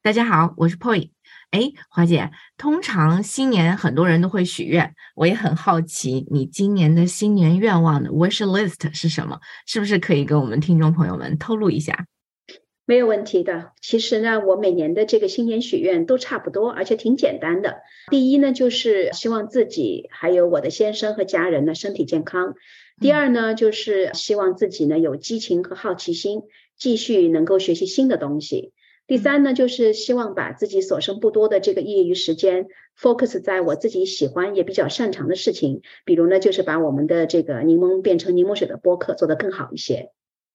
大家好，我是 Poy。哎，华姐，通常新年很多人都会许愿，我也很好奇，你今年的新年愿望的 wish list 是什么？是不是可以跟我们听众朋友们透露一下？没有问题的。其实呢，我每年的这个新年许愿都差不多，而且挺简单的。第一呢，就是希望自己还有我的先生和家人呢身体健康；第二呢，就是希望自己呢有激情和好奇心，继续能够学习新的东西。第三呢，就是希望把自己所剩不多的这个业余时间 focus 在我自己喜欢也比较擅长的事情，比如呢，就是把我们的这个柠檬变成柠檬水的播客做得更好一些。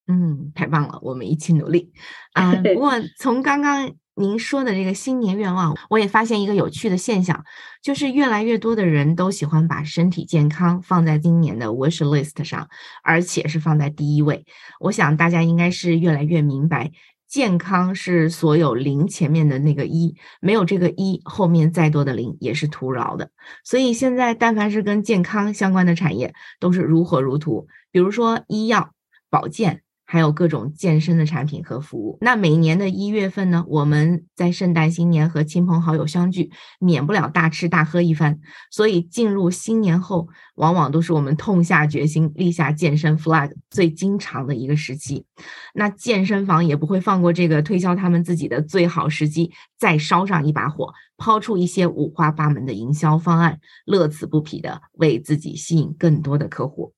嗯，太棒了，我们一起努力啊！不 过从刚刚您说的这个新年愿望，我也发现一个有趣的现象，就是越来越多的人都喜欢把身体健康放在今年的 wish list 上，而且是放在第一位。我想大家应该是越来越明白。健康是所有零前面的那个一，没有这个一，后面再多的零也是徒劳的。所以现在，但凡是跟健康相关的产业，都是如火如荼。比如说医药、保健。还有各种健身的产品和服务。那每年的一月份呢，我们在圣诞新年和亲朋好友相聚，免不了大吃大喝一番。所以进入新年后，往往都是我们痛下决心、立下健身 flag 最经常的一个时期。那健身房也不会放过这个推销他们自己的最好时机，再烧上一把火，抛出一些五花八门的营销方案，乐此不疲的为自己吸引更多的客户。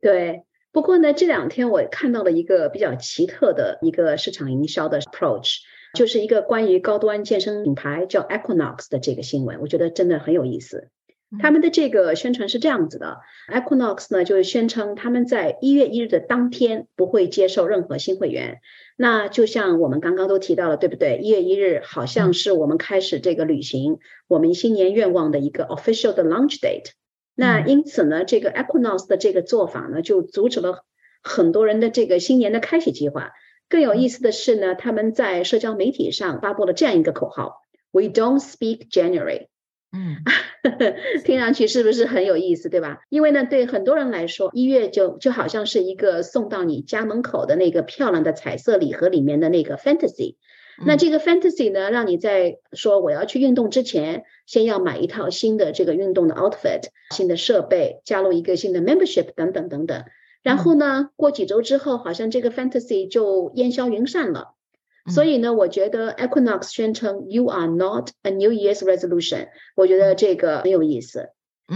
对。不过呢，这两天我看到了一个比较奇特的一个市场营销的 approach，就是一个关于高端健身品牌叫 Equinox 的这个新闻，我觉得真的很有意思。他们的这个宣传是这样子的：Equinox 呢，就是宣称他们在一月一日的当天不会接受任何新会员。那就像我们刚刚都提到了，对不对？一月一日好像是我们开始这个旅行我们新年愿望的一个 official 的 launch date。那因此呢，这个 Equinox 的这个做法呢，就阻止了很多人的这个新年的开启计划。更有意思的是呢，他们在社交媒体上发布了这样一个口号：“We don't speak January。”嗯，听上去是不是很有意思，对吧？因为呢，对很多人来说，一月就就好像是一个送到你家门口的那个漂亮的彩色礼盒里面的那个 fantasy。那这个 fantasy 呢，让你在说我要去运动之前，先要买一套新的这个运动的 outfit，新的设备，加入一个新的 membership 等等等等。然后呢，过几周之后，好像这个 fantasy 就烟消云散了。所以呢，我觉得 Equinox 宣称 You are not a New Year's resolution，我觉得这个很有意思。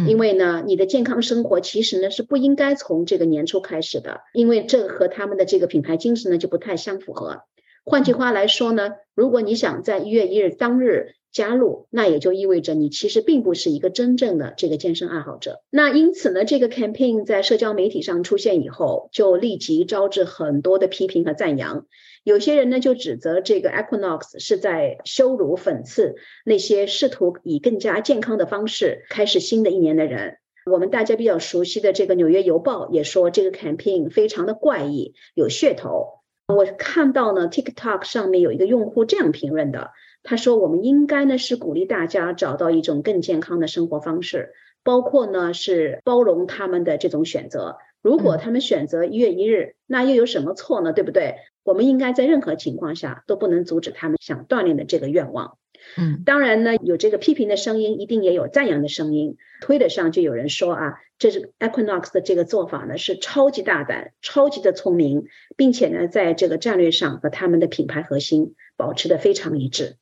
因为呢，你的健康生活其实呢是不应该从这个年初开始的，因为这和他们的这个品牌精神呢就不太相符合。换句话来说呢，如果你想在一月一日当日加入，那也就意味着你其实并不是一个真正的这个健身爱好者。那因此呢，这个 campaign 在社交媒体上出现以后，就立即招致很多的批评和赞扬。有些人呢就指责这个 Equinox 是在羞辱、讽刺那些试图以更加健康的方式开始新的一年的人。我们大家比较熟悉的这个《纽约邮报》也说，这个 campaign 非常的怪异，有噱头。我看到呢，TikTok 上面有一个用户这样评论的，他说：“我们应该呢是鼓励大家找到一种更健康的生活方式，包括呢是包容他们的这种选择。如果他们选择一月一日，那又有什么错呢？对不对？我们应该在任何情况下都不能阻止他们想锻炼的这个愿望。”嗯，当然呢，有这个批评的声音，一定也有赞扬的声音。推特上就有人说啊，这是 Equinox 的这个做法呢，是超级大胆、超级的聪明，并且呢，在这个战略上和他们的品牌核心保持的非常一致。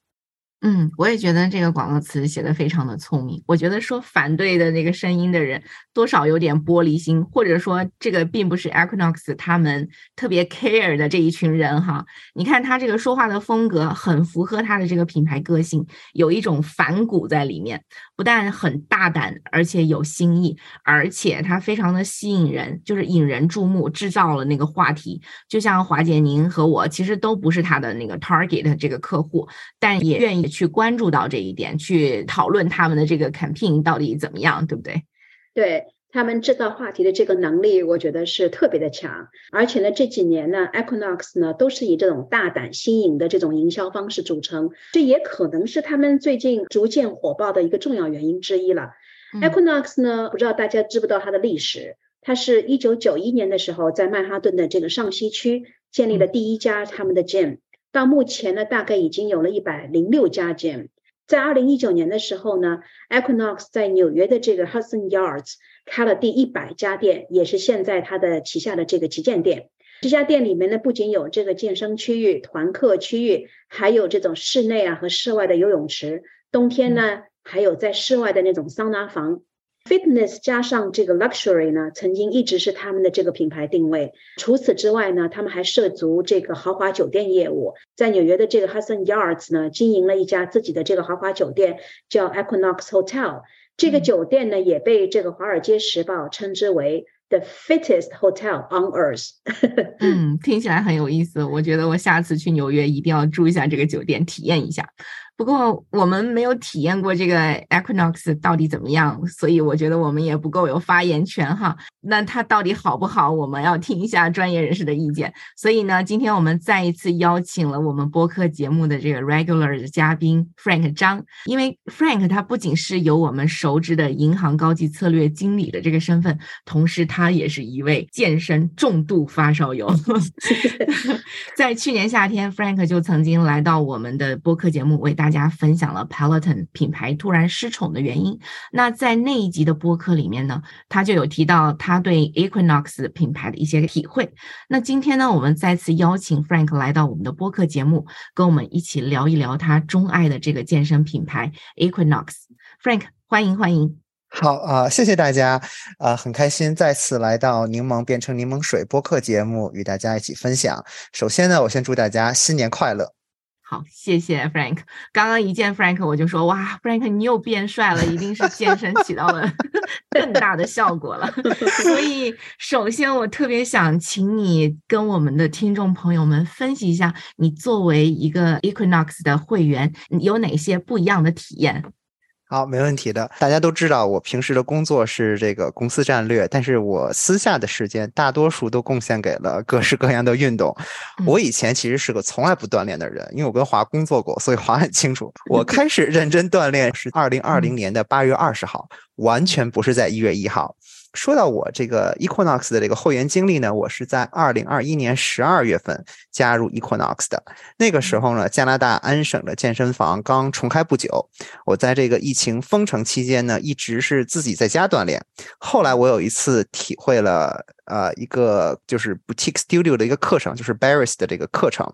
嗯，我也觉得这个广告词写的非常的聪明。我觉得说反对的那个声音的人，多少有点玻璃心，或者说这个并不是 Equinox 他们特别 care 的这一群人哈。你看他这个说话的风格很符合他的这个品牌个性，有一种反骨在里面，不但很大胆，而且有新意，而且它非常的吸引人，就是引人注目，制造了那个话题。就像华姐您和我其实都不是他的那个 target 这个客户，但也愿意。去关注到这一点，去讨论他们的这个 campaign 到底怎么样，对不对？对，他们制造话题的这个能力，我觉得是特别的强。而且呢，这几年呢，Equinox 呢都是以这种大胆新颖的这种营销方式著称，这也可能是他们最近逐渐火爆的一个重要原因之一了。Equinox 呢，不知道大家知不知道它的历史？它是一九九一年的时候，在曼哈顿的这个上西区建立了第一家他们的 gym，到目前呢，大概已经有了一百零六家 gym。在二零一九年的时候呢，Equinox 在纽约的这个 Hudson Yards 开了第一百家店，也是现在它的旗下的这个旗舰店。这家店里面呢，不仅有这个健身区域、团课区域，还有这种室内啊和室外的游泳池。冬天呢，还有在室外的那种桑拿房。Fitness 加上这个 luxury 呢，曾经一直是他们的这个品牌定位。除此之外呢，他们还涉足这个豪华酒店业务，在纽约的这个 Hudson Yards 呢，经营了一家自己的这个豪华酒店，叫 Equinox Hotel。这个酒店呢，也被这个《华尔街时报》称之为 The fittest hotel on earth。嗯，听起来很有意思。我觉得我下次去纽约一定要住一下这个酒店，体验一下。不过我们没有体验过这个 Equinox 到底怎么样，所以我觉得我们也不够有发言权哈。那它到底好不好？我们要听一下专业人士的意见。所以呢，今天我们再一次邀请了我们播客节目的这个 regular 的嘉宾 Frank 张，因为 Frank 他不仅是有我们熟知的银行高级策略经理的这个身份，同时他也是一位健身重度发烧友。在去年夏天，Frank 就曾经来到我们的播客节目为大。大家分享了 Peloton 品牌突然失宠的原因。那在那一集的播客里面呢，他就有提到他对 Equinox 品牌的一些体会。那今天呢，我们再次邀请 Frank 来到我们的播客节目，跟我们一起聊一聊他钟爱的这个健身品牌 Equinox。Frank，欢迎欢迎。好啊，谢谢大家啊，很开心再次来到柠檬变成柠檬水播客节目，与大家一起分享。首先呢，我先祝大家新年快乐。好，谢谢 Frank。刚刚一见 Frank，我就说哇，Frank 你又变帅了，一定是健身起到了 更大的效果了。所以，首先我特别想请你跟我们的听众朋友们分析一下，你作为一个 Equinox 的会员，有哪些不一样的体验？好，没问题的。大家都知道，我平时的工作是这个公司战略，但是我私下的时间大多数都贡献给了各式各样的运动。我以前其实是个从来不锻炼的人，因为我跟华工作过，所以华很清楚。我开始认真锻炼是二零二零年的八月二十号，完全不是在一月一号。说到我这个 Equinox 的这个会员经历呢，我是在二零二一年十二月份加入 Equinox 的。那个时候呢，加拿大安省的健身房刚重开不久。我在这个疫情封城期间呢，一直是自己在家锻炼。后来我有一次体会了。呃，一个就是 boutique studio 的一个课程，就是 Barry's 的这个课程。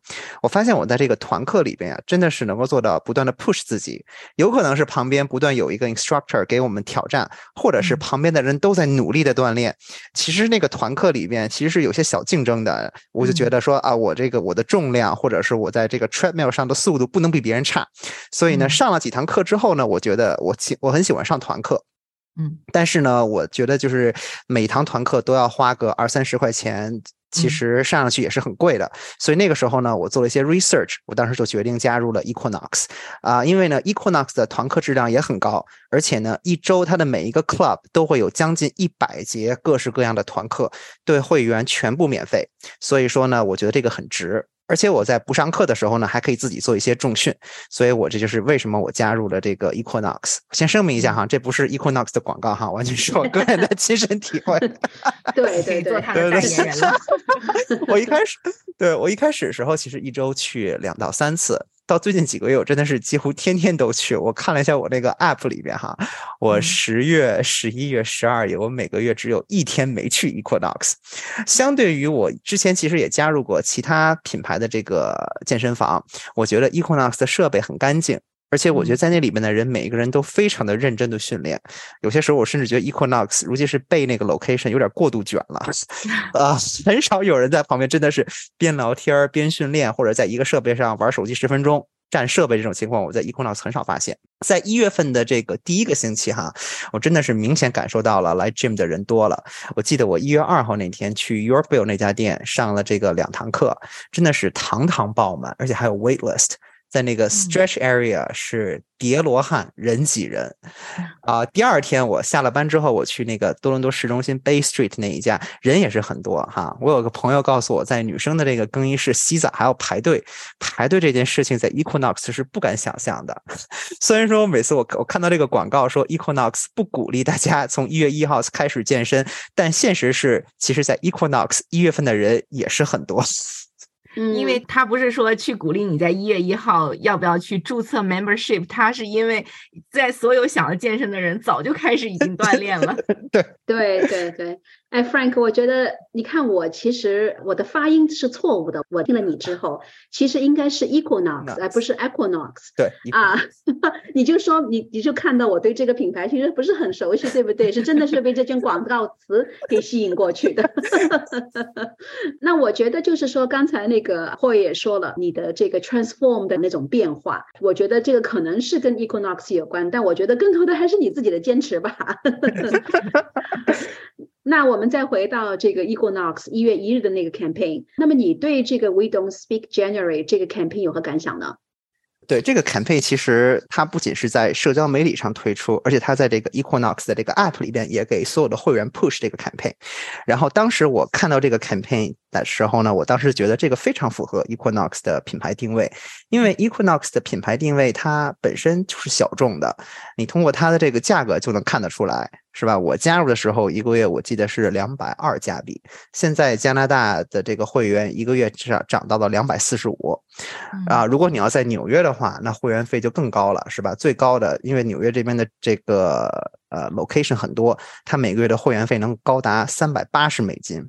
我发现我在这个团课里边呀，真的是能够做到不断的 push 自己。有可能是旁边不断有一个 instructor 给我们挑战，或者是旁边的人都在努力的锻炼。其实那个团课里边其实是有些小竞争的。我就觉得说啊，我这个我的重量，或者是我在这个 treadmill 上的速度不能比别人差。所以呢，上了几堂课之后呢，我觉得我喜我很喜欢上团课。嗯，但是呢，我觉得就是每堂团课都要花个二三十块钱，其实上上去也是很贵的。所以那个时候呢，我做了一些 research，我当时就决定加入了 Equinox，啊，因为呢，Equinox 的团课质量也很高，而且呢，一周它的每一个 club 都会有将近一百节各式各样的团课，对会员全部免费。所以说呢，我觉得这个很值。而且我在不上课的时候呢，还可以自己做一些重训，所以我这就是为什么我加入了这个 Equinox。先声明一下哈，这不是 Equinox 的广告哈，完全是我个人的 亲身体会。对对对，做他的代言人了。我一开始，对我一开始的时候，其实一周去两到三次。到最近几个月，我真的是几乎天天都去。我看了一下我那个 app 里边哈，我十月、十一月、十二月，我每个月只有一天没去 Equinox。相对于我之前其实也加入过其他品牌的这个健身房，我觉得 Equinox 的设备很干净。而且我觉得在那里面的人，每一个人都非常的认真的训练。有些时候我甚至觉得 Equinox，尤其是被那个 location 有点过度卷了，啊，很少有人在旁边真的是边聊天边训练，或者在一个设备上玩手机十分钟占设备这种情况，我在 Equinox 很少发现。在一月份的这个第一个星期哈，我真的是明显感受到了来 gym 的人多了。我记得我一月二号那天去 Yorkville 那家店上了这个两堂课，真的是堂堂爆满，而且还有 waitlist。在那个 stretch area 是叠罗汉，人挤人。啊，第二天我下了班之后，我去那个多伦多市中心 Bay Street 那一家，人也是很多哈。我有个朋友告诉我在女生的这个更衣室洗澡还要排队，排队这件事情在 Equinox 是不敢想象的。虽然说每次我我看到这个广告说 Equinox 不鼓励大家从一月一号开始健身，但现实是，其实在 Equinox 一月份的人也是很多。嗯，因为他不是说去鼓励你在一月一号要不要去注册 membership，他是因为在所有想要健身的人早就开始已经锻炼了。对对对对。哎，Frank，我觉得你看我其实我的发音是错误的。我听了你之后，其实应该是 Equinox，而不是 Equinox。对啊，你就说你你就看到我对这个品牌其实不是很熟悉，对不对？是真的是被这句广告词给吸引过去的。那我觉得就是说，刚才那个霍也说了，你的这个 transform 的那种变化，我觉得这个可能是跟 Equinox 有关，但我觉得更多的还是你自己的坚持吧。那我们再回到这个 Equinox 一月一日的那个 campaign，那么你对这个 We Don't Speak January 这个 campaign 有何感想呢？对这个 campaign，其实它不仅是在社交媒体上推出，而且它在这个 Equinox 的这个 app 里边也给所有的会员 push 这个 campaign。然后当时我看到这个 campaign 的时候呢，我当时觉得这个非常符合 Equinox 的品牌定位，因为 Equinox 的品牌定位它本身就是小众的，你通过它的这个价格就能看得出来。是吧？我加入的时候一个月我记得是两百二加币，现在加拿大的这个会员一个月至少涨到了两百四十五，啊，如果你要在纽约的话，那会员费就更高了，是吧？最高的，因为纽约这边的这个呃 location 很多，它每个月的会员费能高达三百八十美金。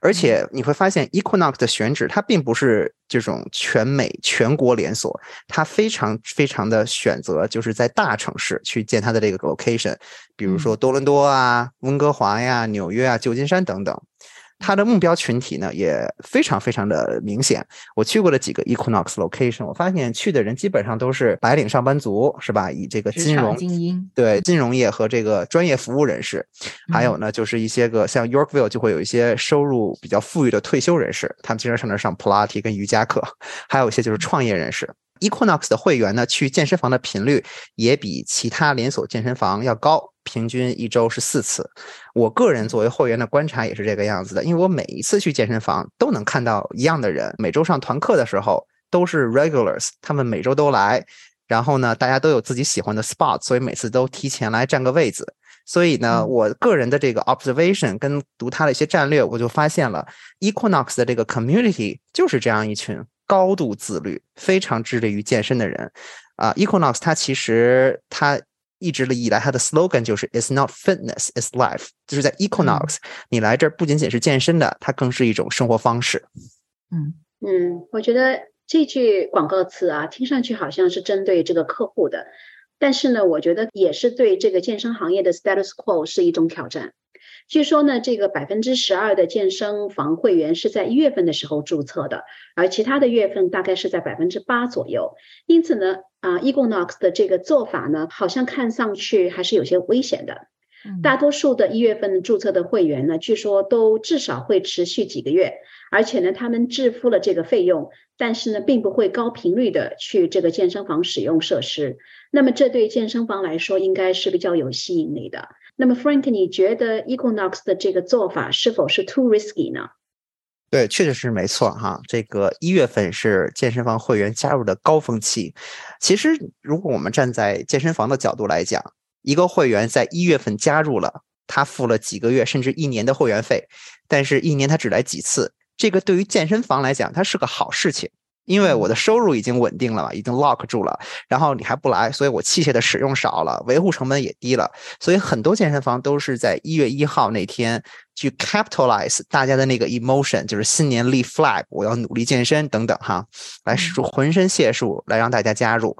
而且你会发现，Equinox 的选址它并不是这种全美全国连锁，它非常非常的选择就是在大城市去建它的这个 location，比如说多伦多啊、温哥华呀、纽约啊、旧金山等等。它的目标群体呢也非常非常的明显。我去过了几个 Equinox location，我发现去的人基本上都是白领上班族，是吧？以这个金融精英对金融业和这个专业服务人士，还有呢就是一些个像 Yorkville 就会有一些收入比较富裕的退休人士，他们经常上那上普拉提跟瑜伽课，还有一些就是创业人士。Equinox 的会员呢去健身房的频率也比其他连锁健身房要高。平均一周是四次，我个人作为会员的观察也是这个样子的，因为我每一次去健身房都能看到一样的人，每周上团课的时候都是 regulars，他们每周都来，然后呢，大家都有自己喜欢的 spot，所以每次都提前来占个位子。所以呢，我个人的这个 observation 跟读他的一些战略，我就发现了 Equinox 的这个 community 就是这样一群高度自律、非常致力于健身的人啊。Equinox 它其实它。一直以来，它的 slogan 就是 "It's not fitness, it's life"，就是在 Equinox，你来这儿不仅仅是健身的，它更是一种生活方式。嗯嗯，我觉得这句广告词啊，听上去好像是针对这个客户的，但是呢，我觉得也是对这个健身行业的 status quo 是一种挑战。据说呢，这个百分之十二的健身房会员是在一月份的时候注册的，而其他的月份大概是在百分之八左右。因此呢，啊，Egonox 的这个做法呢，好像看上去还是有些危险的。大多数的一月份注册的会员呢，据说都至少会持续几个月，而且呢，他们支付了这个费用，但是呢，并不会高频率的去这个健身房使用设施。那么，这对健身房来说，应该是比较有吸引力的。那么，Frank，你觉得 Equinox 的这个做法是否是 too risky 呢？对，确实是没错哈。这个一月份是健身房会员加入的高峰期。其实，如果我们站在健身房的角度来讲，一个会员在一月份加入了，他付了几个月甚至一年的会员费，但是一年他只来几次，这个对于健身房来讲，它是个好事情。因为我的收入已经稳定了嘛，已经 lock 住了，然后你还不来，所以我器械的使用少了，维护成本也低了，所以很多健身房都是在一月一号那天去 capitalize 大家的那个 emotion，就是新年立 flag，我要努力健身等等哈，来使出浑身解数来让大家加入。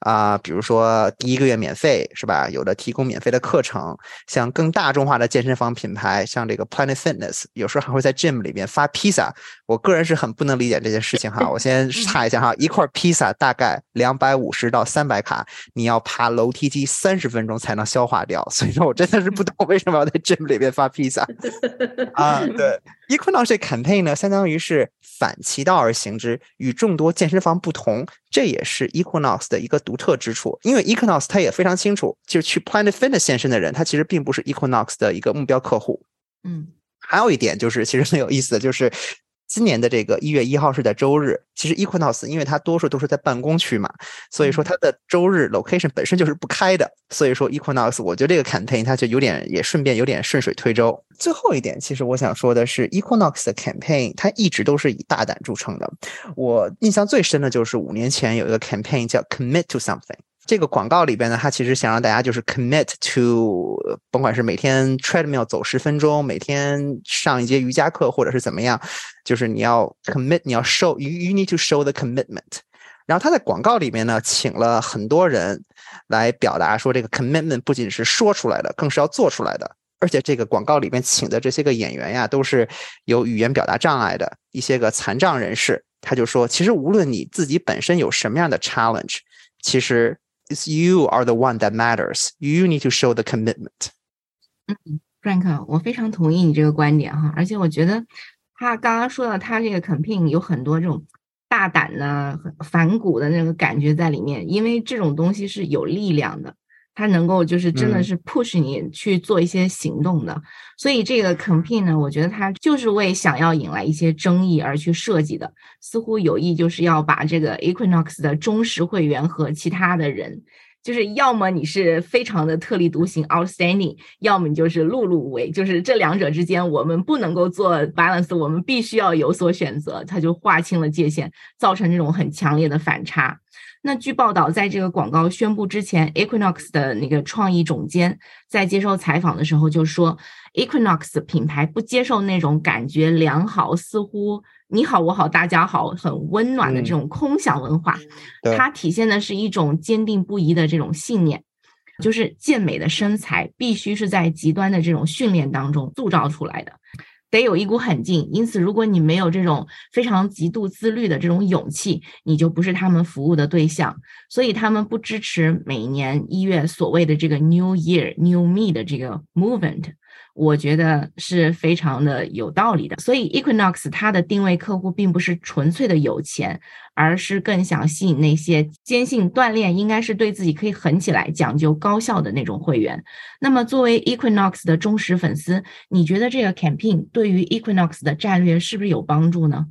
啊，比如说第一个月免费是吧？有的提供免费的课程，像更大众化的健身房品牌，像这个 Planet Fitness，有时候还会在 gym 里面发披萨。我个人是很不能理解这件事情哈。我先查一下哈，一块披萨大概两百五十到三百卡，你要爬楼梯机三十分钟才能消化掉。所以说我真的是不懂为什么要在 gym 里面发披萨。啊，对，Equinox 这 campaign 呢，相当于是反其道而行之，与众多健身房不同，这也是 Equinox 的一个独特之处。因为 Equinox 它也非常清楚，就是去 Planet Fitness 健身的人，他其实并不是 Equinox 的一个目标客户。嗯，还有一点就是，其实很有意思的就是。今年的这个一月一号是在周日，其实 Equinox 因为它多数都是在办公区嘛，所以说它的周日 location 本身就是不开的，所以说 Equinox 我觉得这个 campaign 它就有点也顺便有点顺水推舟。最后一点，其实我想说的是 Equinox 的 campaign 它一直都是以大胆著称的，我印象最深的就是五年前有一个 campaign 叫 Commit to Something。这个广告里边呢，他其实想让大家就是 commit to，甭管是每天 treadmill 走十分钟，每天上一节瑜伽课，或者是怎么样，就是你要 commit，你要 show，you you need to show the commitment。然后他在广告里面呢，请了很多人来表达说，这个 commitment 不仅是说出来的，更是要做出来的。而且这个广告里面请的这些个演员呀，都是有语言表达障碍的一些个残障人士。他就说，其实无论你自己本身有什么样的 challenge，其实。It's you are the one that matters. You need to show the commitment. 嗯，Frank，我非常同意你这个观点哈，而且我觉得他刚刚说到他这个 campaign 有很多这种大胆的、反骨的那个感觉在里面，因为这种东西是有力量的。 它能够就是真的是 push 你去做一些行动的，所以这个 campaign 呢，我觉得它就是为想要引来一些争议而去设计的，似乎有意就是要把这个 Equinox 的忠实会员和其他的人，就是要么你是非常的特立独行 outstanding，要么你就是碌碌无为，就是这两者之间我们不能够做 balance，我们必须要有所选择，它就划清了界限，造成这种很强烈的反差。那据报道，在这个广告宣布之前，Equinox 的那个创意总监在接受采访的时候就说，Equinox 品牌不接受那种感觉良好、似乎你好我好大家好很温暖的这种空想文化，它体现的是一种坚定不移的这种信念，就是健美的身材必须是在极端的这种训练当中塑造出来的。得有一股狠劲，因此，如果你没有这种非常极度自律的这种勇气，你就不是他们服务的对象。所以，他们不支持每年一月所谓的这个 New Year New Me 的这个 movement。我觉得是非常的有道理的，所以 Equinox 它的定位客户并不是纯粹的有钱，而是更想吸引那些坚信锻炼应该是对自己可以狠起来、讲究高效的那种会员。那么，作为 Equinox 的忠实粉丝，你觉得这个 campaign 对于 Equinox 的战略是不是有帮助呢？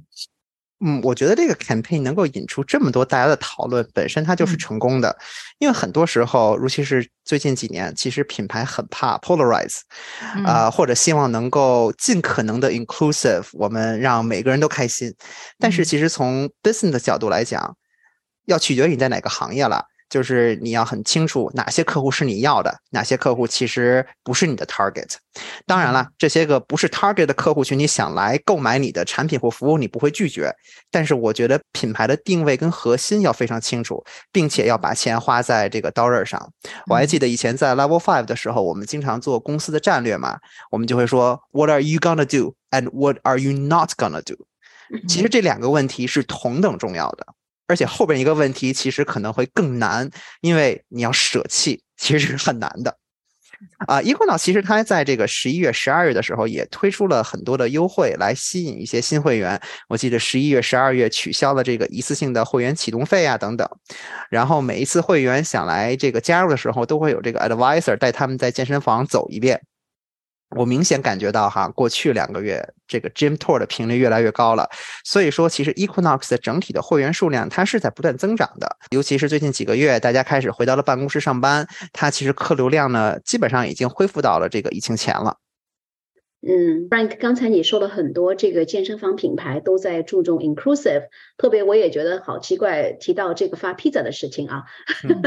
嗯，我觉得这个 campaign 能够引出这么多大家的讨论，本身它就是成功的。因为很多时候，尤其是最近几年，其实品牌很怕 polarize，啊，或者希望能够尽可能的 inclusive，我们让每个人都开心。但是其实从 business 的角度来讲，要取决于你在哪个行业了。就是你要很清楚哪些客户是你要的，哪些客户其实不是你的 target。当然了，这些个不是 target 的客户群，你想来购买你的产品或服务，你不会拒绝。但是我觉得品牌的定位跟核心要非常清楚，并且要把钱花在这个刀刃上。我还记得以前在 Level Five 的时候，我们经常做公司的战略嘛，我们就会说 What are you gonna do and what are you not gonna do？其实这两个问题是同等重要的。而且后边一个问题其实可能会更难，因为你要舍弃，其实是很难的。啊易酷岛其实它在这个十一月、十二月的时候也推出了很多的优惠来吸引一些新会员。我记得十一月、十二月取消了这个一次性的会员启动费啊等等。然后每一次会员想来这个加入的时候，都会有这个 advisor 带他们在健身房走一遍。我明显感觉到哈，过去两个月这个 gym tour 的频率越来越高了，所以说其实 Equinox 的整体的会员数量它是在不断增长的，尤其是最近几个月大家开始回到了办公室上班，它其实客流量呢基本上已经恢复到了这个疫情前了。嗯，Frank，刚才你说了很多，这个健身房品牌都在注重 inclusive，特别我也觉得好奇怪，提到这个发披萨的事情啊，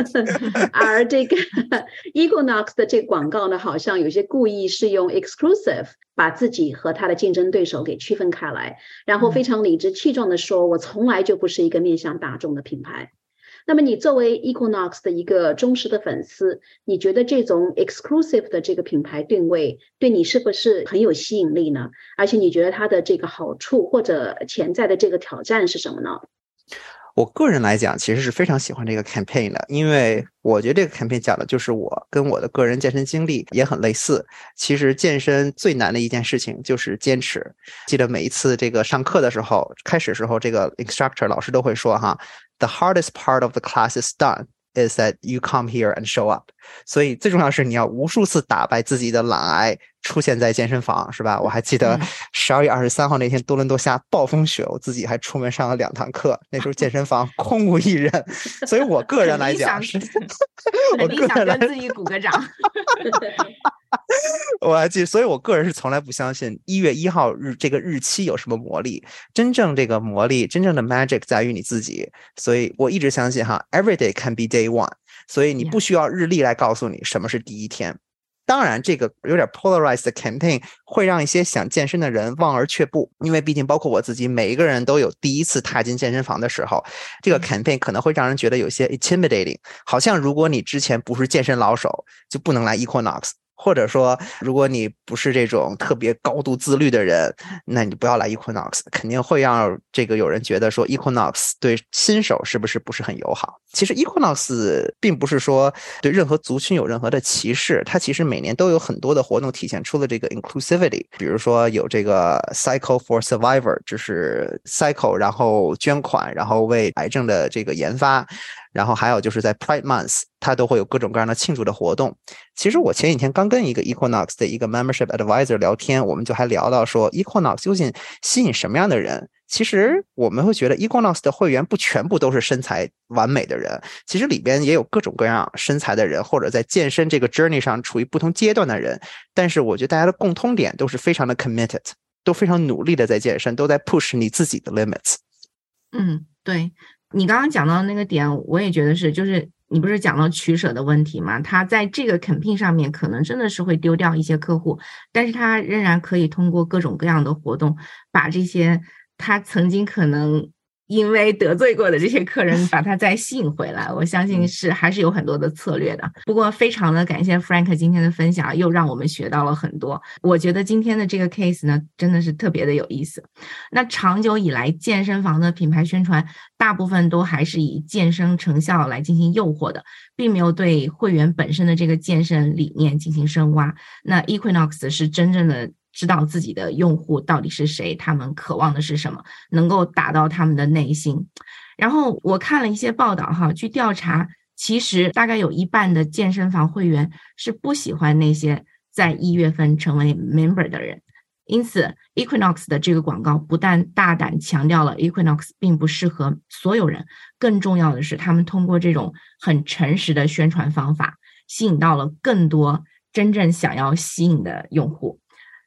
而这个 Equinox 的这个广告呢，好像有些故意是用 exclusive 把自己和他的竞争对手给区分开来，然后非常理直气壮的说，我从来就不是一个面向大众的品牌。那么你作为 Equinox 的一个忠实的粉丝，你觉得这种 exclusive 的这个品牌定位对你是不是很有吸引力呢？而且你觉得它的这个好处或者潜在的这个挑战是什么呢？我个人来讲，其实是非常喜欢这个 campaign 的，因为我觉得这个 campaign 讲的就是我跟我的个人健身经历也很类似。其实健身最难的一件事情就是坚持。记得每一次这个上课的时候，开始时候这个 instructor 老师都会说哈 ，the hardest part of the class is done。is that you come here and show up，所以最重要是你要无数次打败自己的懒癌， 出现在健身房，是吧？我还记得十二月二十三号那天多伦多下暴风雪，我自己还出门上了两堂课，那时候健身房 空无一人，所以我个人来讲是，我个人来自己鼓个掌。我还记得，所以我个人是从来不相信一月一号日这个日期有什么魔力。真正这个魔力，真正的 magic 在于你自己。所以我一直相信哈，every day can be day one。所以你不需要日历来告诉你什么是第一天。当然，这个有点 polarized 的 campaign 会让一些想健身的人望而却步，因为毕竟包括我自己，每一个人都有第一次踏进健身房的时候，这个 campaign 可能会让人觉得有些 intimidating，好像如果你之前不是健身老手，就不能来 Equinox。或者说，如果你不是这种特别高度自律的人，那你不要来 Equinox，肯定会让这个有人觉得说 Equinox 对新手是不是不是很友好？其实 Equinox 并不是说对任何族群有任何的歧视，它其实每年都有很多的活动体现出了这个 inclusivity，比如说有这个 Cycle for Survivor，就是 Cycle，然后捐款，然后为癌症的这个研发。然后还有就是在 Pride Month，它都会有各种各样的庆祝的活动。其实我前几天刚跟一个 Equinox 的一个 Membership Advisor 聊天，我们就还聊到说 Equinox 究竟吸引什么样的人？其实我们会觉得 Equinox 的会员不全部都是身材完美的人，其实里边也有各种各样身材的人，或者在健身这个 journey 上处于不同阶段的人。但是我觉得大家的共通点都是非常的 committed，都非常努力的在健身，都在 push 你自己的 limits。嗯，对。你刚刚讲到那个点，我也觉得是，就是你不是讲到取舍的问题嘛？他在这个 campaign 上面可能真的是会丢掉一些客户，但是他仍然可以通过各种各样的活动，把这些他曾经可能。因为得罪过的这些客人，把他再吸引回来，我相信是还是有很多的策略的。不过，非常的感谢 Frank 今天的分享，又让我们学到了很多。我觉得今天的这个 case 呢，真的是特别的有意思。那长久以来，健身房的品牌宣传大部分都还是以健身成效来进行诱惑的，并没有对会员本身的这个健身理念进行深挖。那 Equinox 是真正的。知道自己的用户到底是谁，他们渴望的是什么，能够打到他们的内心。然后我看了一些报道，哈，据调查，其实大概有一半的健身房会员是不喜欢那些在一月份成为 member 的人。因此，Equinox 的这个广告不但大胆强调了 Equinox 并不适合所有人，更重要的是，他们通过这种很诚实的宣传方法，吸引到了更多真正想要吸引的用户。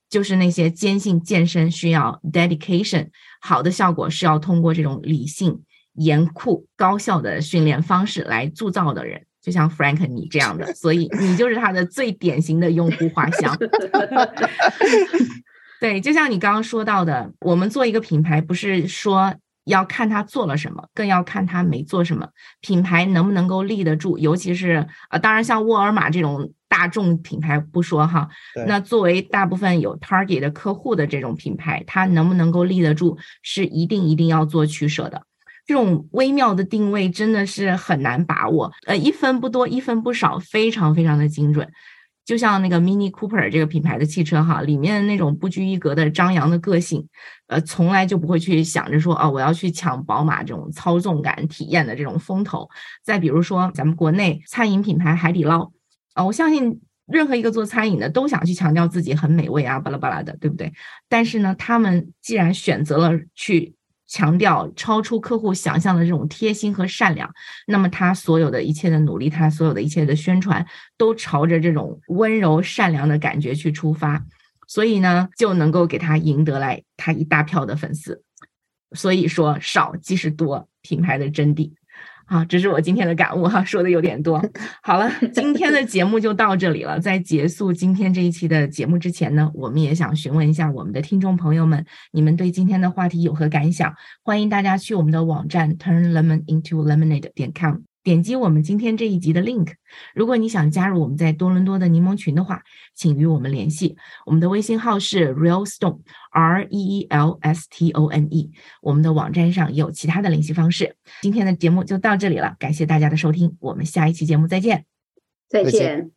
就是那些坚信健身需要 dedication，好的效果是要通过这种理性、严酷、高效的训练方式来铸造的人，就像 Frank 你这样的，所以 你就是他的最典型的用户画像。对，就像你刚刚说到的，我们做一个品牌，不是说要看他做了什么，更要看他没做什么，品牌能不能够立得住，尤其是呃，当然像沃尔玛这种。大众品牌不说哈，那作为大部分有 target 的客户的这种品牌，它能不能够立得住，是一定一定要做取舍的。这种微妙的定位真的是很难把握，呃，一分不多，一分不少，非常非常的精准。就像那个 Mini Cooper 这个品牌的汽车哈，里面那种不拘一格的张扬的个性，呃，从来就不会去想着说啊，我要去抢宝马这种操纵感体验的这种风头。再比如说咱们国内餐饮品牌海底捞。啊，我相信任何一个做餐饮的都想去强调自己很美味啊，巴拉巴拉的，对不对？但是呢，他们既然选择了去强调超出客户想象的这种贴心和善良，那么他所有的一切的努力，他所有的一切的宣传，都朝着这种温柔善良的感觉去出发，所以呢，就能够给他赢得来他一大票的粉丝。所以说，少即是多，品牌的真谛。好，这是我今天的感悟哈，说的有点多。好了，今天的节目就到这里了。在结束今天这一期的节目之前呢，我们也想询问一下我们的听众朋友们，你们对今天的话题有何感想？欢迎大家去我们的网站 turnlemonintolemonade 点 com。点击我们今天这一集的 link。如果你想加入我们在多伦多的柠檬群的话，请与我们联系。我们的微信号是 real stone r e e l s t o n e。我们的网站上也有其他的联系方式。今天的节目就到这里了，感谢大家的收听，我们下一期节目再见。再见。